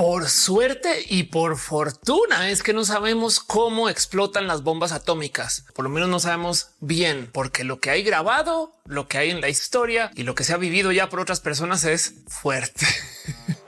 Por suerte y por fortuna es que no sabemos cómo explotan las bombas atómicas. Por lo menos no sabemos bien, porque lo que hay grabado, lo que hay en la historia y lo que se ha vivido ya por otras personas es fuerte.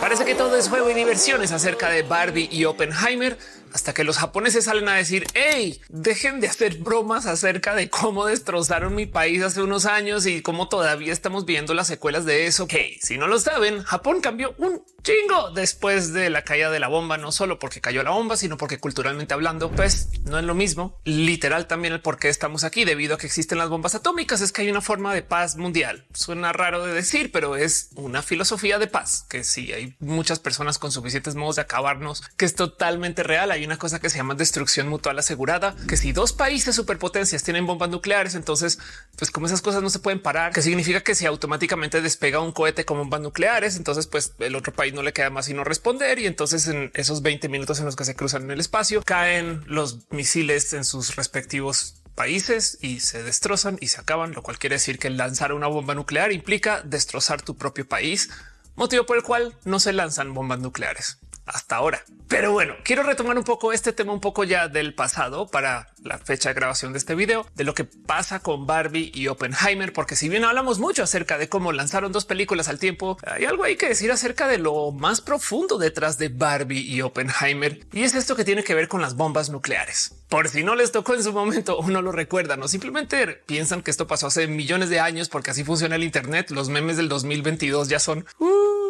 Parece que todo es juego y diversiones acerca de Barbie y Oppenheimer, hasta que los japoneses salen a decir, hey, dejen de hacer bromas acerca de cómo destrozaron mi país hace unos años y cómo todavía estamos viendo las secuelas de eso. Que si no lo saben, Japón cambió un chingo después de la caída de la bomba, no solo porque cayó la bomba, sino porque culturalmente hablando, pues no es lo mismo. Literal también el por qué estamos aquí debido a que existen las bombas atómicas es que hay una forma de paz mundial. Suena raro de decir, pero es una filosofía de paz que sí hay muchas personas con suficientes modos de acabarnos, que es totalmente real. Una cosa que se llama destrucción mutual asegurada, que si dos países superpotencias tienen bombas nucleares, entonces, pues como esas cosas no se pueden parar, que significa que si automáticamente despega un cohete con bombas nucleares, entonces pues el otro país no le queda más sino responder y entonces en esos 20 minutos en los que se cruzan en el espacio caen los misiles en sus respectivos países y se destrozan y se acaban, lo cual quiere decir que lanzar una bomba nuclear implica destrozar tu propio país, motivo por el cual no se lanzan bombas nucleares hasta ahora. Pero bueno, quiero retomar un poco este tema un poco ya del pasado para la fecha de grabación de este video, de lo que pasa con Barbie y Oppenheimer, porque si bien hablamos mucho acerca de cómo lanzaron dos películas al tiempo, hay algo ahí que decir acerca de lo más profundo detrás de Barbie y Oppenheimer, y es esto que tiene que ver con las bombas nucleares. Por si no les tocó en su momento o no lo recuerdan o simplemente piensan que esto pasó hace millones de años porque así funciona el Internet, los memes del 2022 ya son... Uh,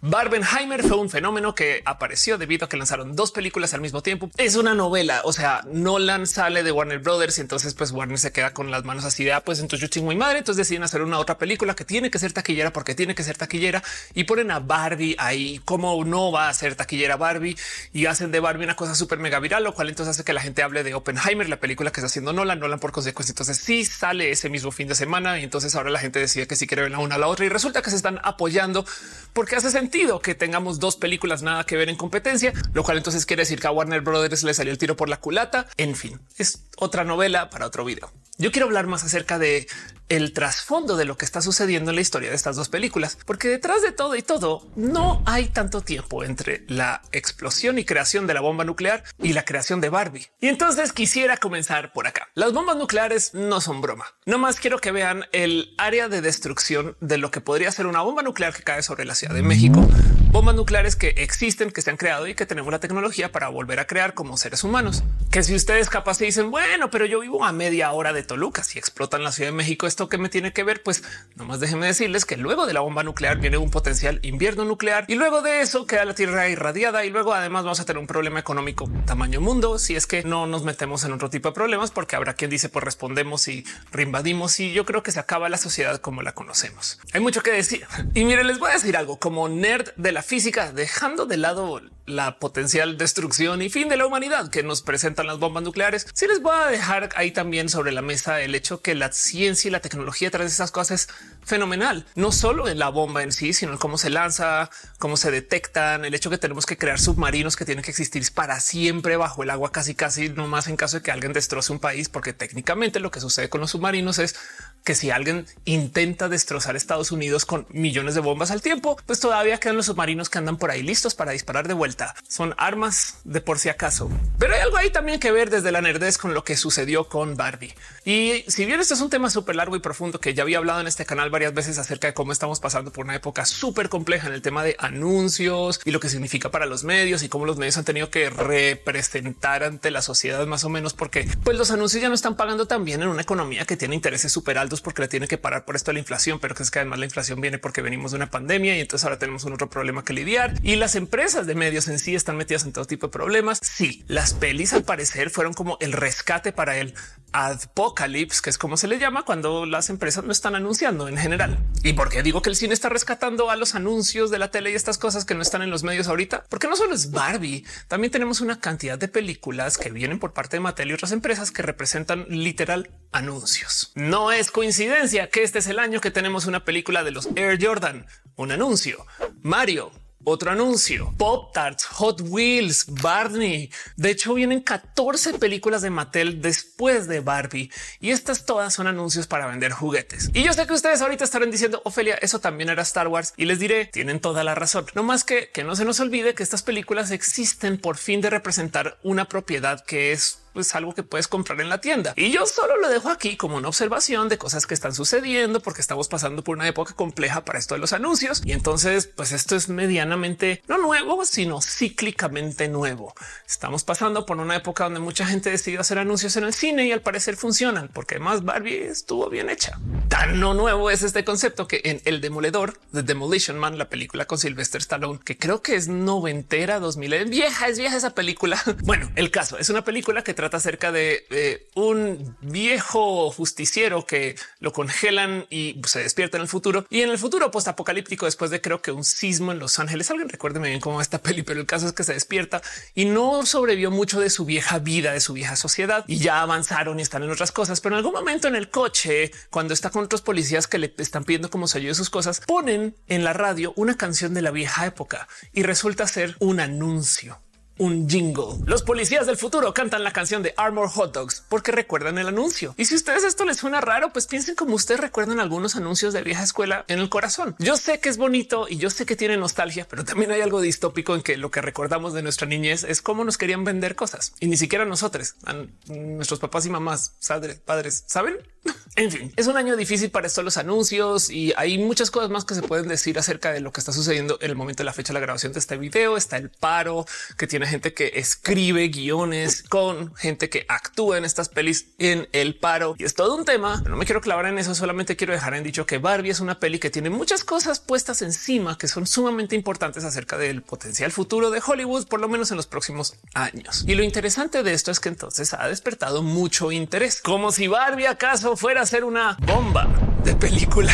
Barbenheimer fue un fenómeno que apareció debido a que lanzaron dos películas al mismo tiempo. Es una novela, o sea, Nolan sale de Warner Brothers y entonces pues Warner se queda con las manos así de, ah, pues entonces yo chingo madre, entonces deciden hacer una otra película que tiene que ser taquillera porque tiene que ser taquillera y ponen a Barbie ahí, como no va a ser taquillera Barbie y hacen de Barbie una cosa súper mega viral, lo cual entonces hace que la gente hable de Oppenheimer, la película que está haciendo Nolan, Nolan por consecuencia. Entonces sí sale ese mismo fin de semana y entonces ahora la gente decide que si quiere ver la una a la otra y resulta que se están apoyando porque hace sentido que tengamos dos películas nada que ver en competencia, lo cual entonces quiere decir que a Warner Brothers le salió el tiro por la culata. En fin, es otra novela para otro video. Yo quiero hablar más acerca de el trasfondo de lo que está sucediendo en la historia de estas dos películas, porque detrás de todo y todo no hay tanto tiempo entre la explosión y creación de la bomba nuclear y la creación de Barbie. Y entonces quisiera comenzar por acá. Las bombas nucleares no son broma. No más quiero que vean el área de destrucción de lo que podría ser una bomba nuclear que cae sobre la Ciudad de México. Bombas nucleares que existen, que se han creado y que tenemos la tecnología para volver a crear como seres humanos. Que si ustedes capaz se dicen, bueno, pero yo vivo a media hora de Toluca, si explotan la Ciudad de México, esto que me tiene que ver, pues nomás déjenme decirles que luego de la bomba nuclear viene un potencial invierno nuclear y luego de eso queda la Tierra irradiada y luego además vamos a tener un problema económico tamaño mundo si es que no nos metemos en otro tipo de problemas, porque habrá quien dice pues respondemos y reinvadimos y yo creo que se acaba la sociedad como la conocemos. Hay mucho que decir y miren, les voy a decir algo como de la física, dejando de lado la potencial destrucción y fin de la humanidad que nos presentan las bombas nucleares. Si les voy a dejar ahí también sobre la mesa el hecho que la ciencia y la tecnología tras esas cosas es fenomenal, no solo en la bomba en sí, sino en cómo se lanza, cómo se detectan, el hecho que tenemos que crear submarinos que tienen que existir para siempre bajo el agua, casi casi no más en caso de que alguien destroce un país, porque técnicamente lo que sucede con los submarinos es que si alguien intenta destrozar Estados Unidos con millones de bombas al tiempo, pues todavía quedan los submarinos que andan por ahí listos para disparar de vuelta. Son armas de por si acaso. Pero hay algo ahí también que ver desde la nerdez con lo que sucedió con Barbie. Y si bien esto es un tema súper largo y profundo que ya había hablado en este canal varias veces acerca de cómo estamos pasando por una época súper compleja en el tema de anuncios y lo que significa para los medios y cómo los medios han tenido que representar ante la sociedad más o menos porque pues los anuncios ya no están pagando tan bien en una economía que tiene intereses súper altos porque le tiene que parar por esto la inflación, pero que es que además la inflación viene porque venimos de una pandemia y entonces ahora tenemos un otro problema que lidiar y las empresas de medios en sí están metidas en todo tipo de problemas. Sí, las pelis al parecer fueron como el rescate para el apocalypse, que es como se le llama cuando las empresas no están anunciando en general. ¿Y por qué digo que el cine está rescatando a los anuncios de la tele y estas cosas que no están en los medios ahorita? Porque no solo es Barbie, también tenemos una cantidad de películas que vienen por parte de Mattel y otras empresas que representan literal anuncios. No es coincidencia que este es el año que tenemos una película de los Air Jordan, un anuncio, Mario, otro anuncio. Pop Tarts, Hot Wheels, Barney. De hecho, vienen 14 películas de Mattel después de Barbie y estas todas son anuncios para vender juguetes. Y yo sé que ustedes ahorita estarán diciendo, Ofelia, eso también era Star Wars y les diré, tienen toda la razón. No más que que no se nos olvide que estas películas existen por fin de representar una propiedad que es es algo que puedes comprar en la tienda. Y yo solo lo dejo aquí como una observación de cosas que están sucediendo porque estamos pasando por una época compleja para esto de los anuncios. Y entonces, pues esto es medianamente no nuevo, sino cíclicamente nuevo. Estamos pasando por una época donde mucha gente decidió hacer anuncios en el cine y al parecer funcionan porque además Barbie estuvo bien hecha. Tan no nuevo es este concepto que en El Demoledor de Demolition Man, la película con Sylvester Stallone, que creo que es noventera, 2000, es vieja, es vieja esa película. Bueno, el caso es una película que trata acerca de un viejo justiciero que lo congelan y se despierta en el futuro y en el futuro post apocalíptico después de creo que un sismo en Los Ángeles. Alguien recuérdeme bien cómo esta peli, pero el caso es que se despierta y no sobrevivió mucho de su vieja vida, de su vieja sociedad y ya avanzaron y están en otras cosas. Pero en algún momento en el coche, cuando está con otros policías que le están pidiendo cómo se ayude sus cosas, ponen en la radio una canción de la vieja época y resulta ser un anuncio un jingle. Los policías del futuro cantan la canción de Armor Hot Dogs porque recuerdan el anuncio. Y si ustedes esto les suena raro, pues piensen como ustedes recuerdan algunos anuncios de vieja escuela en el corazón. Yo sé que es bonito y yo sé que tiene nostalgia, pero también hay algo distópico en que lo que recordamos de nuestra niñez es cómo nos querían vender cosas y ni siquiera nosotros, nuestros papás y mamás, padres, saben? En fin, es un año difícil para esto los anuncios y hay muchas cosas más que se pueden decir acerca de lo que está sucediendo en el momento de la fecha de la grabación de este video. Está el paro que tiene gente que escribe guiones con gente que actúa en estas pelis en el paro y es todo un tema. No me quiero clavar en eso, solamente quiero dejar en dicho que Barbie es una peli que tiene muchas cosas puestas encima que son sumamente importantes acerca del potencial futuro de Hollywood, por lo menos en los próximos años. Y lo interesante de esto es que entonces ha despertado mucho interés, como si Barbie acaso fuera a ser una bomba de película.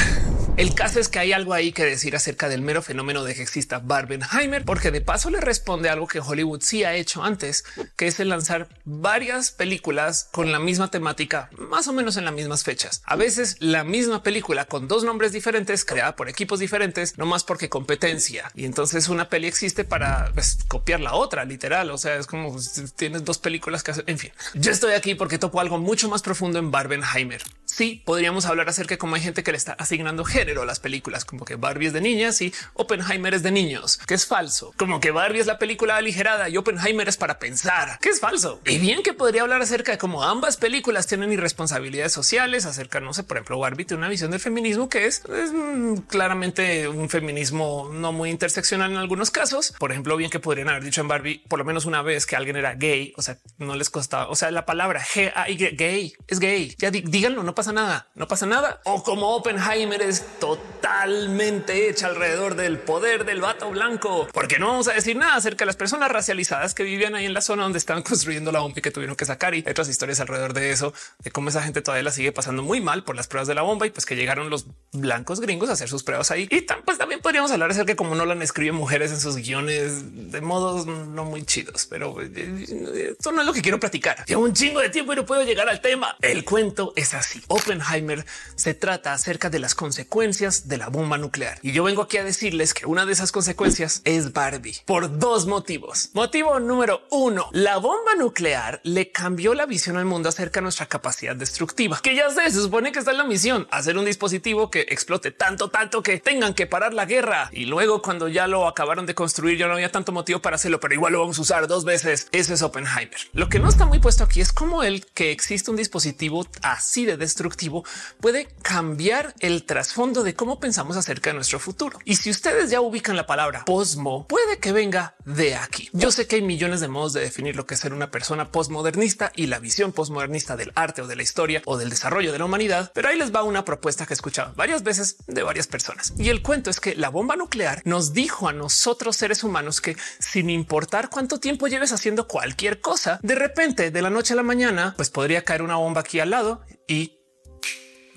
El caso es que hay algo ahí que decir acerca del mero fenómeno de que exista Barbenheimer, porque de paso le responde algo que Hollywood sí ha hecho antes, que es el lanzar varias películas con la misma temática, más o menos en las mismas fechas. A veces la misma película con dos nombres diferentes, creada por equipos diferentes, no más porque competencia. Y entonces una peli existe para pues, copiar la otra, literal. O sea, es como pues, tienes dos películas que hacen. En fin, yo estoy aquí porque topo algo mucho más profundo en Barbenheimer. Sí, podríamos hablar acerca de cómo hay gente que le está asignando género las películas, como que Barbie es de niñas y Oppenheimer es de niños, que es falso. Como que Barbie es la película aligerada y Oppenheimer es para pensar, que es falso. Y bien que podría hablar acerca de cómo ambas películas tienen irresponsabilidades sociales, acerca, no sé, por ejemplo, Barbie tiene una visión del feminismo que es, mm, claramente un feminismo no muy interseccional en algunos casos. Por ejemplo, bien que podrían haber dicho en Barbie por lo menos una vez que alguien era gay, o sea, no les costaba, o sea, la palabra G Y gay es gay. Ya díganlo, no pasa nada, no pasa nada. O como Oppenheimer es totalmente hecha alrededor del poder del vato blanco, porque no vamos a decir nada acerca de las personas racializadas que vivían ahí en la zona donde estaban construyendo la bomba y que tuvieron que sacar y otras historias alrededor de eso, de cómo esa gente todavía la sigue pasando muy mal por las pruebas de la bomba y pues que llegaron los blancos gringos a hacer sus pruebas ahí. Y pues también podríamos hablar acerca de cómo no han escribe mujeres en sus guiones de modos no muy chidos, pero eh, esto no es lo que quiero platicar. Llevo un chingo de tiempo y no puedo llegar al tema. El cuento es así. Oppenheimer se trata acerca de las consecuencias de la bomba nuclear. Y yo vengo aquí a decirles que una de esas consecuencias es Barbie por dos motivos. Motivo número uno, la bomba nuclear le cambió la visión al mundo acerca de nuestra capacidad destructiva, que ya se supone que está en la misión, hacer un dispositivo que explote tanto, tanto que tengan que parar la guerra. Y luego cuando ya lo acabaron de construir, ya no había tanto motivo para hacerlo, pero igual lo vamos a usar dos veces. Ese es Oppenheimer. Lo que no está muy puesto aquí es como el que existe un dispositivo así de destructivo puede cambiar el trasfondo de cómo pensamos acerca de nuestro futuro. Y si ustedes ya ubican la palabra posmo, puede que venga de aquí. Yo sé que hay millones de modos de definir lo que es ser una persona postmodernista y la visión postmodernista del arte o de la historia o del desarrollo de la humanidad, pero ahí les va una propuesta que he escuchado varias veces de varias personas. Y el cuento es que la bomba nuclear nos dijo a nosotros seres humanos que sin importar cuánto tiempo lleves haciendo cualquier cosa, de repente de la noche a la mañana, pues podría caer una bomba aquí al lado y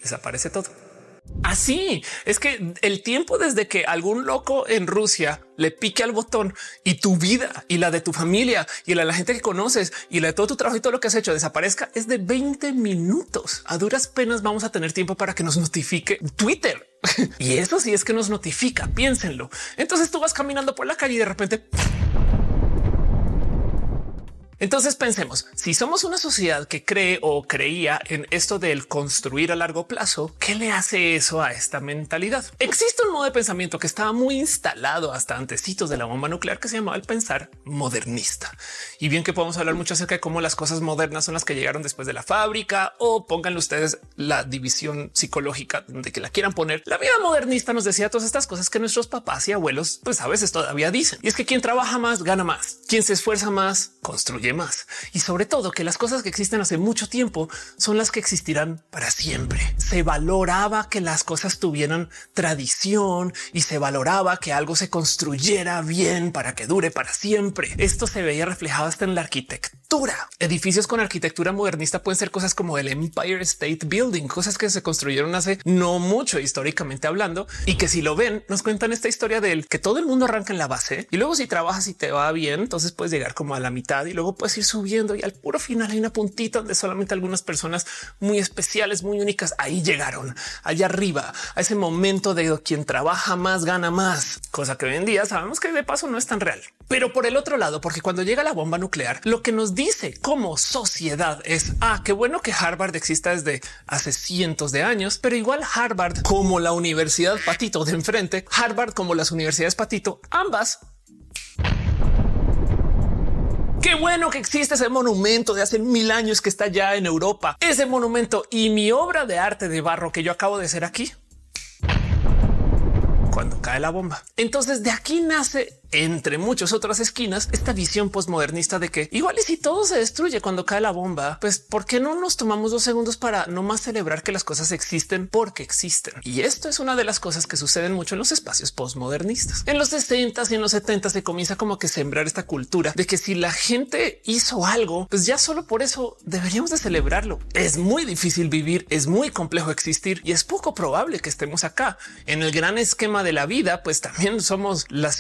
desaparece todo. Así es que el tiempo desde que algún loco en Rusia le pique al botón y tu vida y la de tu familia y la de la gente que conoces y la de todo tu trabajo y todo lo que has hecho desaparezca es de 20 minutos. A duras penas vamos a tener tiempo para que nos notifique Twitter. y eso sí es que nos notifica. Piénsenlo. Entonces tú vas caminando por la calle y de repente entonces pensemos, si somos una sociedad que cree o creía en esto del construir a largo plazo, ¿qué le hace eso a esta mentalidad? Existe un modo de pensamiento que estaba muy instalado hasta antecitos de la bomba nuclear que se llamaba el pensar modernista. Y bien que podemos hablar mucho acerca de cómo las cosas modernas son las que llegaron después de la fábrica o pónganle ustedes la división psicológica donde que la quieran poner. La vida modernista nos decía todas estas cosas que nuestros papás y abuelos pues a veces todavía dicen. Y es que quien trabaja más gana más, quien se esfuerza más construye Y sobre todo que las cosas que existen hace mucho tiempo son las que existirán para siempre. Se valoraba que las cosas tuvieran tradición y se valoraba que algo se construyera bien para que dure para siempre. Esto se veía reflejado hasta en la arquitectura. Edificios con arquitectura modernista pueden ser cosas como el Empire State Building, cosas que se construyeron hace no mucho históricamente hablando y que si lo ven nos cuentan esta historia del que todo el mundo arranca en la base y luego si trabajas y te va bien, entonces puedes llegar como a la mitad y luego puedes ir subiendo y al puro final hay una puntita donde solamente algunas personas muy especiales, muy únicas ahí llegaron allá arriba a ese momento de quien trabaja más gana más, cosa que hoy en día sabemos que de paso no es tan real. Pero por el otro lado, porque cuando llega la bomba nuclear, lo que nos dice como sociedad es ah, qué bueno que Harvard exista desde hace cientos de años, pero igual Harvard como la Universidad Patito de enfrente, Harvard como las universidades Patito, ambas Qué bueno que existe ese monumento de hace mil años que está ya en Europa. Ese monumento y mi obra de arte de barro que yo acabo de hacer aquí. Cuando cae la bomba. Entonces de aquí nace entre muchas otras esquinas, esta visión postmodernista de que igual y si todo se destruye cuando cae la bomba, pues ¿por qué no nos tomamos dos segundos para no más celebrar que las cosas existen porque existen? Y esto es una de las cosas que suceden mucho en los espacios postmodernistas. En los 60 y en los 70 se comienza como que sembrar esta cultura de que si la gente hizo algo, pues ya solo por eso deberíamos de celebrarlo. Es muy difícil vivir, es muy complejo existir y es poco probable que estemos acá. En el gran esquema de la vida, pues también somos la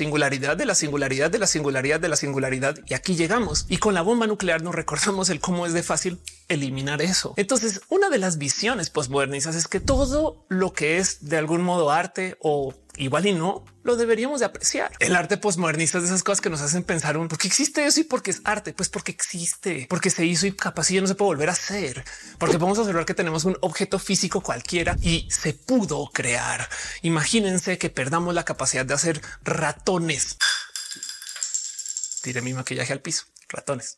de la singularidad de la singularidad de la singularidad. Y aquí llegamos. Y con la bomba nuclear nos recordamos el cómo es de fácil eliminar eso. Entonces, una de las visiones postmodernistas es que todo lo que es de algún modo arte o igual y no lo deberíamos de apreciar. El arte postmodernista es de esas cosas que nos hacen pensar un por qué existe eso y por qué es arte. Pues porque existe, porque se hizo y capaz ya no se puede volver a hacer, porque podemos observar que tenemos un objeto físico cualquiera y se pudo crear. Imagínense que perdamos la capacidad de hacer ratones tiré mi maquillaje al piso. Ratones.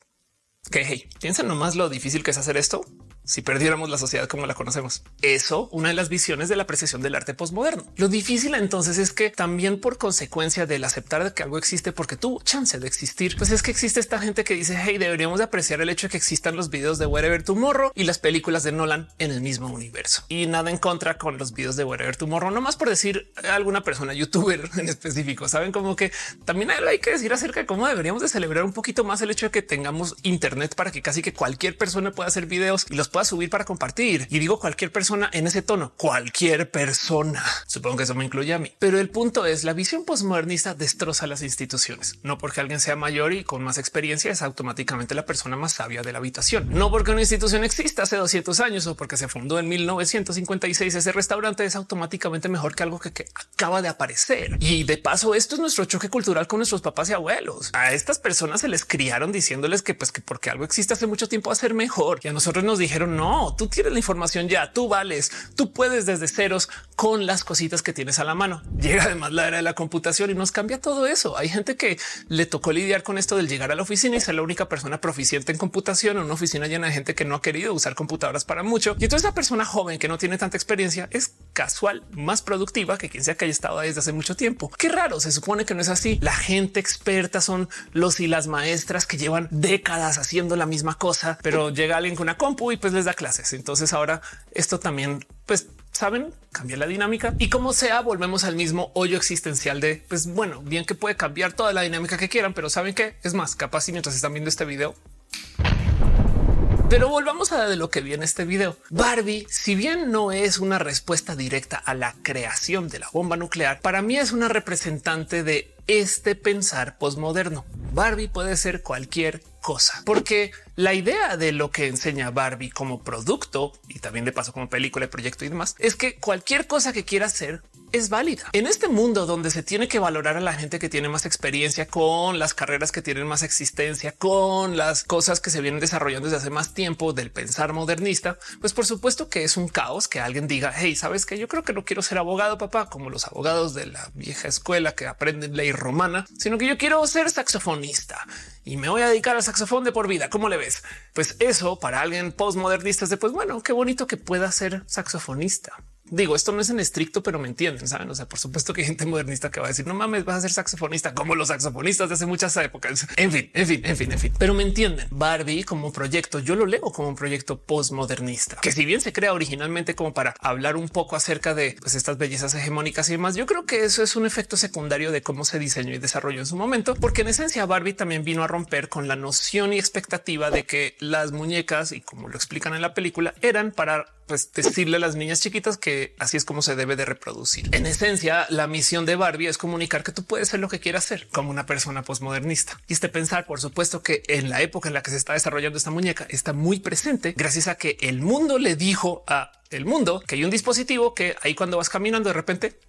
Que hey, piensen nomás lo difícil que es hacer esto si perdiéramos la sociedad como la conocemos. Eso, una de las visiones de la apreciación del arte postmoderno. Lo difícil entonces es que también por consecuencia del aceptar que algo existe porque tuvo chance de existir, pues es que existe esta gente que dice, hey, deberíamos de apreciar el hecho de que existan los videos de Wherever Tomorrow y las películas de Nolan en el mismo universo. Y nada en contra con los videos de Wherever Tomorrow, no más por decir alguna persona youtuber en específico. Saben como que también hay que decir acerca de cómo deberíamos de celebrar un poquito más el hecho de que tengamos internet para que casi que cualquier persona pueda hacer videos y los pueda subir para compartir. Y digo cualquier persona en ese tono, cualquier persona. Supongo que eso me incluye a mí. Pero el punto es la visión postmodernista destroza las instituciones. No porque alguien sea mayor y con más experiencia es automáticamente la persona más sabia de la habitación. No porque una institución exista hace 200 años o porque se fundó en 1956 ese restaurante es automáticamente mejor que algo que, que acaba de aparecer. Y de paso esto es nuestro choque cultural con nuestros papás y abuelos. A estas personas se les criaron diciéndoles que pues que porque algo existe hace mucho tiempo va a ser mejor. Y a nosotros nos dijeron no, tú tienes la información ya, tú vales, tú puedes desde ceros con las cositas que tienes a la mano. Llega además la era de la computación y nos cambia todo eso. Hay gente que le tocó lidiar con esto del llegar a la oficina y ser la única persona proficiente en computación en una oficina llena de gente que no ha querido usar computadoras para mucho. Y entonces la persona joven que no tiene tanta experiencia es casual, más productiva que quien sea que haya estado desde hace mucho tiempo. Qué raro, se supone que no es así. La gente experta son los y las maestras que llevan décadas haciendo la misma cosa, pero llega alguien con una compu y pues les da clases. Entonces ahora esto también, pues saben, cambia la dinámica y como sea, volvemos al mismo hoyo existencial de pues bueno, bien que puede cambiar toda la dinámica que quieran, pero saben que es más capaz y mientras están viendo este video, Pero volvamos a de lo que viene este video. Barbie, si bien no es una respuesta directa a la creación de la bomba nuclear, para mí es una representante de este pensar posmoderno. Barbie puede ser cualquier cosa, porque la idea de lo que enseña Barbie como producto y también de paso como película, proyecto y demás es que cualquier cosa que quiera hacer es válida. En este mundo donde se tiene que valorar a la gente que tiene más experiencia con las carreras que tienen más existencia, con las cosas que se vienen desarrollando desde hace más tiempo del pensar modernista, pues por supuesto que es un caos que alguien diga, hey, sabes que yo creo que no quiero ser abogado, papá, como los abogados de la vieja escuela que aprenden ley romana, sino que yo quiero ser saxofonista y me voy a dedicar al saxofón de por vida. ¿Cómo le ves? Pues eso para alguien postmodernista es de pues bueno, qué bonito que pueda ser saxofonista. Digo, esto no es en estricto, pero me entienden, saben? O sea, por supuesto que hay gente modernista que va a decir no mames, vas a ser saxofonista como los saxofonistas de hace muchas épocas. En fin, en fin, en fin, en fin, pero me entienden. Barbie como proyecto, yo lo leo como un proyecto postmodernista que si bien se crea originalmente como para hablar un poco acerca de pues, estas bellezas hegemónicas y demás, yo creo que eso es un efecto secundario de cómo se diseñó y desarrolló en su momento, porque en esencia Barbie también vino a romper con la noción y expectativa de que las muñecas y como lo explican en la película eran para pues decirle a las niñas chiquitas que así es como se debe de reproducir. En esencia, la misión de Barbie es comunicar que tú puedes ser lo que quieras ser como una persona postmodernista. Y este pensar, por supuesto, que en la época en la que se está desarrollando esta muñeca está muy presente gracias a que el mundo le dijo a el mundo que hay un dispositivo que ahí cuando vas caminando de repente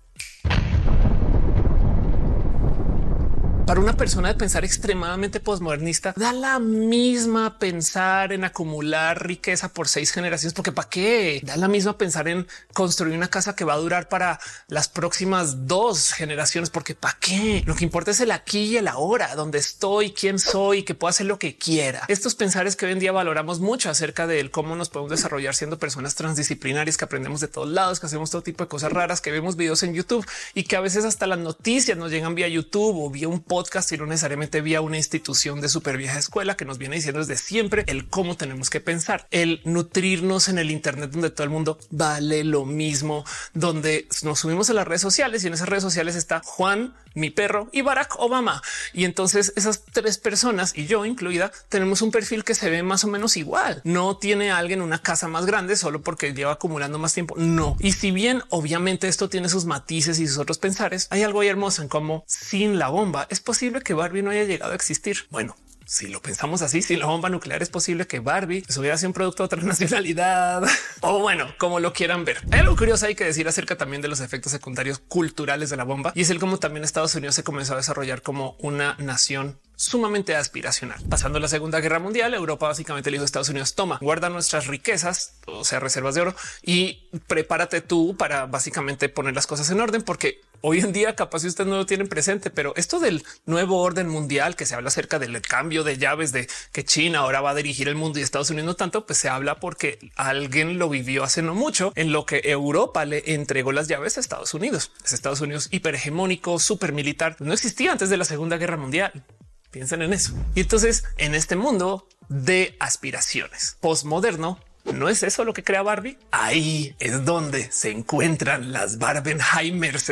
para una persona de pensar extremadamente posmodernista, da la misma pensar en acumular riqueza por seis generaciones, porque para qué da la misma pensar en construir una casa que va a durar para las próximas dos generaciones, porque para qué lo que importa es el aquí y el ahora, donde estoy, quién soy, que puedo hacer lo que quiera. Estos pensares que hoy en día valoramos mucho acerca de cómo nos podemos desarrollar siendo personas transdisciplinarias que aprendemos de todos lados, que hacemos todo tipo de cosas raras, que vemos videos en YouTube y que a veces hasta las noticias nos llegan vía YouTube o vía un podcast podcast y no necesariamente vía una institución de super vieja escuela que nos viene diciendo desde siempre el cómo tenemos que pensar, el nutrirnos en el Internet donde todo el mundo vale lo mismo, donde nos subimos a las redes sociales y en esas redes sociales está Juan, mi perro y Barack Obama. Y entonces esas tres personas y yo incluida tenemos un perfil que se ve más o menos igual. No tiene alguien una casa más grande solo porque lleva acumulando más tiempo. No. Y si bien obviamente esto tiene sus matices y sus otros pensares, hay algo hermoso en cómo sin la bomba es posible que Barbie no haya llegado a existir. Bueno, si lo pensamos así, si la bomba nuclear es posible que Barbie pues, hubiera sido un producto de otra nacionalidad o bueno, como lo quieran ver. Hay algo curioso hay que decir acerca también de los efectos secundarios culturales de la bomba y es el cómo también Estados Unidos se comenzó a desarrollar como una nación sumamente aspiracional. Pasando la Segunda Guerra Mundial, Europa básicamente le dijo a Estados Unidos, toma, guarda nuestras riquezas, o sea, reservas de oro, y prepárate tú para básicamente poner las cosas en orden, porque hoy en día capaz si ustedes no lo tienen presente, pero esto del nuevo orden mundial que se habla acerca del cambio de llaves de que China ahora va a dirigir el mundo y Estados Unidos no tanto, pues se habla porque alguien lo vivió hace no mucho en lo que Europa le entregó las llaves a Estados Unidos. Es Estados Unidos hiperhegemónico, super militar. No existía antes de la Segunda Guerra Mundial. Piensen en eso. Y entonces en este mundo de aspiraciones postmoderno, ¿No es eso lo que crea Barbie? Ahí es donde se encuentran las Barbenheimers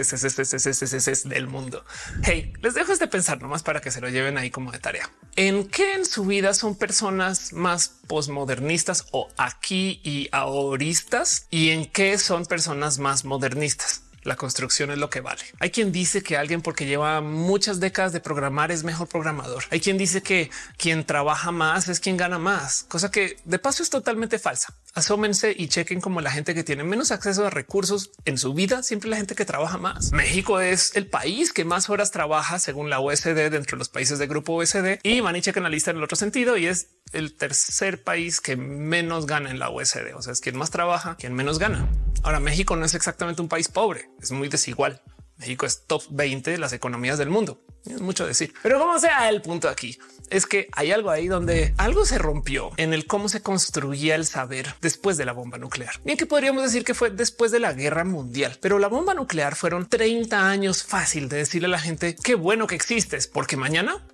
del mundo. Hey, les dejo este pensar nomás para que se lo lleven ahí como de tarea. ¿En qué en su vida son personas más postmodernistas o aquí y ahoristas? ¿Y en qué son personas más modernistas? La construcción es lo que vale. Hay quien dice que alguien porque lleva muchas décadas de programar es mejor programador. Hay quien dice que quien trabaja más es quien gana más, cosa que de paso es totalmente falsa. Asómense y chequen como la gente que tiene menos acceso a recursos en su vida, siempre la gente que trabaja más. México es el país que más horas trabaja según la OSD dentro de los países del grupo OSD y van y chequen la lista en el otro sentido y es el tercer país que menos gana en la OSD. O sea, es quien más trabaja, quien menos gana. Ahora, México no es exactamente un país pobre, es muy desigual. México es top 20 de las economías del mundo. Es mucho decir, pero como sea el punto aquí es que hay algo ahí donde algo se rompió en el cómo se construía el saber después de la bomba nuclear. Bien que podríamos decir que fue después de la guerra mundial, pero la bomba nuclear fueron 30 años fácil de decirle a la gente qué bueno que existes, porque mañana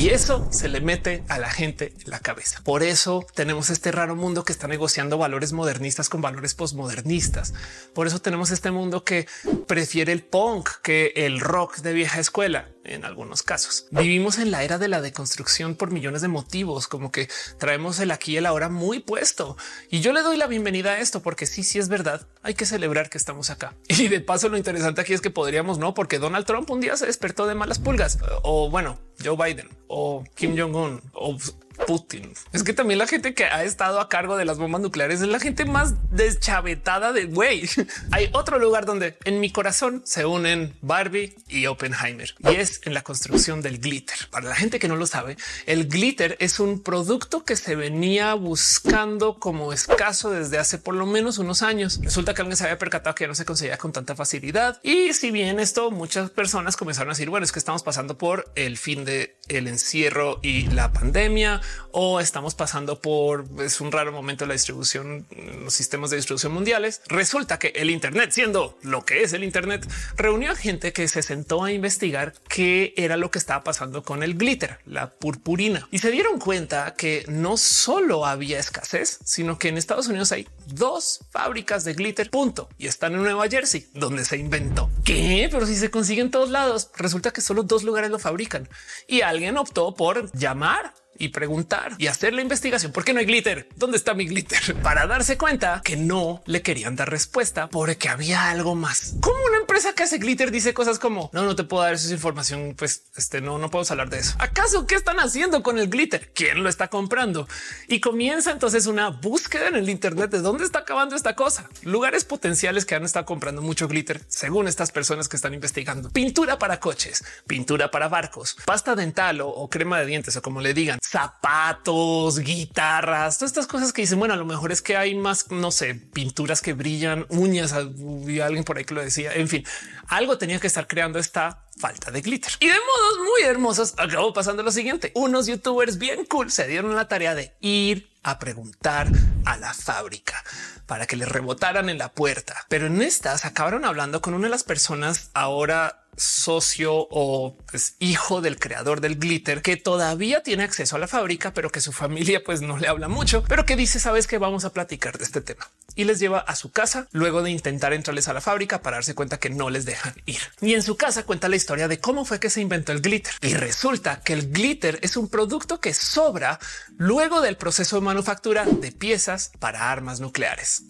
y eso se le mete a la gente en la cabeza. Por eso tenemos este raro mundo que está negociando valores modernistas con valores postmodernistas. Por eso tenemos este mundo que prefiere el punk que el rock de vieja escuela en algunos casos. Vivimos en la era de la deconstrucción por millones de motivos, como que traemos el aquí y el ahora muy puesto. Y yo le doy la bienvenida a esto porque sí, sí es verdad. Hay que celebrar que estamos acá. Y de paso, lo interesante aquí es que podríamos no, porque Donald Trump un día se despertó de malas pulgas o bueno, Joe Biden o Kim Jong-un o Putin. Es que también la gente que ha estado a cargo de las bombas nucleares es la gente más deschavetada de güey. Hay otro lugar donde en mi corazón se unen Barbie y Oppenheimer y es en la construcción del glitter. Para la gente que no lo sabe, el glitter es un producto que se venía buscando como escaso desde hace por lo menos unos años. Resulta que alguien se había percatado que no se conseguía con tanta facilidad. Y si bien esto, muchas personas comenzaron a decir, bueno, es que estamos pasando por el fin de el encierro y la pandemia o estamos pasando por es un raro momento de la distribución, los sistemas de distribución mundiales. Resulta que el Internet, siendo lo que es el Internet, reunió a gente que se sentó a investigar qué era lo que estaba pasando con el glitter, la purpurina, y se dieron cuenta que no solo había escasez, sino que en Estados Unidos hay dos fábricas de glitter, punto, y están en Nueva Jersey, donde se inventó. ¿Qué? Pero si se consigue en todos lados, resulta que solo dos lugares lo fabrican y alguien optó por llamar y preguntar y hacer la investigación. ¿Por qué no hay glitter? ¿Dónde está mi glitter? Para darse cuenta que no le querían dar respuesta porque había algo más. Como una empresa que hace glitter dice cosas como no, no te puedo dar esa información. Pues este no, no puedo hablar de eso. ¿Acaso qué están haciendo con el glitter? ¿Quién lo está comprando? Y comienza entonces una búsqueda en el Internet de dónde está acabando esta cosa. Lugares potenciales que han estado comprando mucho glitter según estas personas que están investigando. Pintura para coches, pintura para barcos, pasta dental o crema de dientes o como le digan zapatos, guitarras, todas estas cosas que dicen, bueno, a lo mejor es que hay más, no sé, pinturas que brillan, uñas, alguien por ahí que lo decía, en fin, algo tenía que estar creando esta falta de glitter. Y de modos muy hermosos acabó pasando lo siguiente. Unos youtubers bien cool se dieron la tarea de ir a preguntar a la fábrica para que les rebotaran en la puerta. Pero en estas acabaron hablando con una de las personas ahora socio o pues, hijo del creador del glitter que todavía tiene acceso a la fábrica, pero que su familia pues no le habla mucho, pero que dice sabes que vamos a platicar de este tema y les lleva a su casa luego de intentar entrarles a la fábrica para darse cuenta que no les dejan ir. Y en su casa cuenta la historia de cómo fue que se inventó el glitter y resulta que el glitter es un producto que sobra luego del proceso de manufactura de piezas para armas nucleares.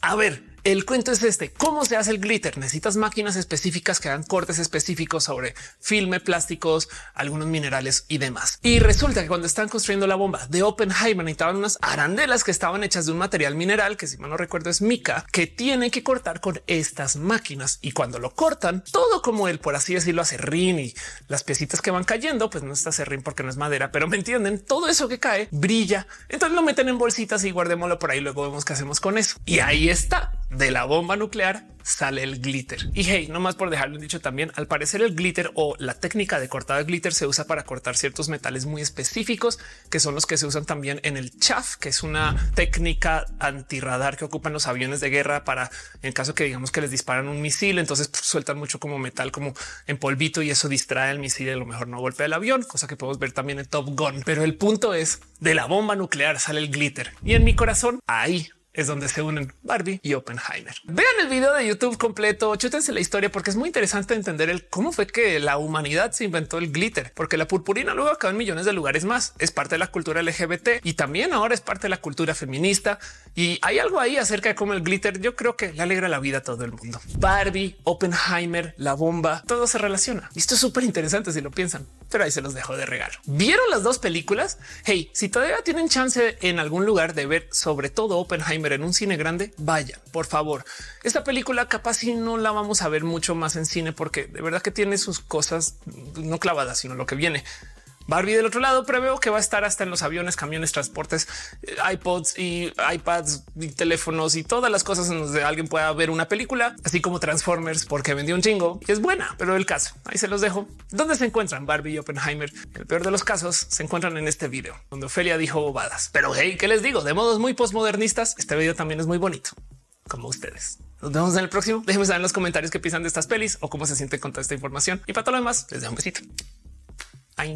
A ver, el cuento es este. ¿Cómo se hace el glitter? Necesitas máquinas específicas que hagan cortes específicos sobre filme, plásticos, algunos minerales y demás. Y resulta que cuando están construyendo la bomba de Oppenheimer necesitaban unas arandelas que estaban hechas de un material mineral que si mal no recuerdo es mica, que tienen que cortar con estas máquinas. Y cuando lo cortan, todo como él, por así decirlo, rin y las piecitas que van cayendo, pues no está serrín porque no es madera, pero me entienden, todo eso que cae brilla. Entonces lo meten en bolsitas y guardémoslo por ahí. Luego vemos qué hacemos con eso. Y ahí está de la bomba nuclear sale el glitter. Y hey, no más por dejarlo dicho también, al parecer el glitter o la técnica de cortado de glitter se usa para cortar ciertos metales muy específicos, que son los que se usan también en el chaff, que es una técnica antirradar que ocupan los aviones de guerra para en caso que digamos que les disparan un misil, entonces sueltan mucho como metal, como en polvito y eso distrae el misil y a lo mejor no golpea el avión, cosa que podemos ver también en Top Gun. Pero el punto es de la bomba nuclear sale el glitter y en mi corazón ahí es donde se unen Barbie y Oppenheimer. Vean el video de YouTube completo, chútense la historia porque es muy interesante entender el cómo fue que la humanidad se inventó el glitter, porque la purpurina luego acaba en millones de lugares más. Es parte de la cultura LGBT y también ahora es parte de la cultura feminista. Y hay algo ahí acerca de cómo el glitter yo creo que le alegra la vida a todo el mundo. Barbie, Oppenheimer, la bomba, todo se relaciona. Y esto es súper interesante si lo piensan, pero ahí se los dejo de regalo. ¿Vieron las dos películas? Hey, si todavía tienen chance en algún lugar de ver sobre todo Oppenheimer, en un cine grande, vayan, por favor. Esta película capaz si no la vamos a ver mucho más en cine porque de verdad que tiene sus cosas no clavadas, sino lo que viene. Barbie del otro lado preveo que va a estar hasta en los aviones, camiones, transportes, eh, iPods y iPads y teléfonos y todas las cosas en donde alguien pueda ver una película, así como Transformers, porque vendió un chingo y es buena, pero el caso ahí se los dejo. ¿Dónde se encuentran Barbie y Oppenheimer? El peor de los casos se encuentran en este video donde Ofelia dijo bobadas. Pero hey, ¿qué les digo? De modos muy postmodernistas, este video también es muy bonito, como ustedes. Nos vemos en el próximo. Déjenme saber en los comentarios qué piensan de estas pelis o cómo se sienten con toda esta información. Y para todo lo demás, les dejo un besito. 哎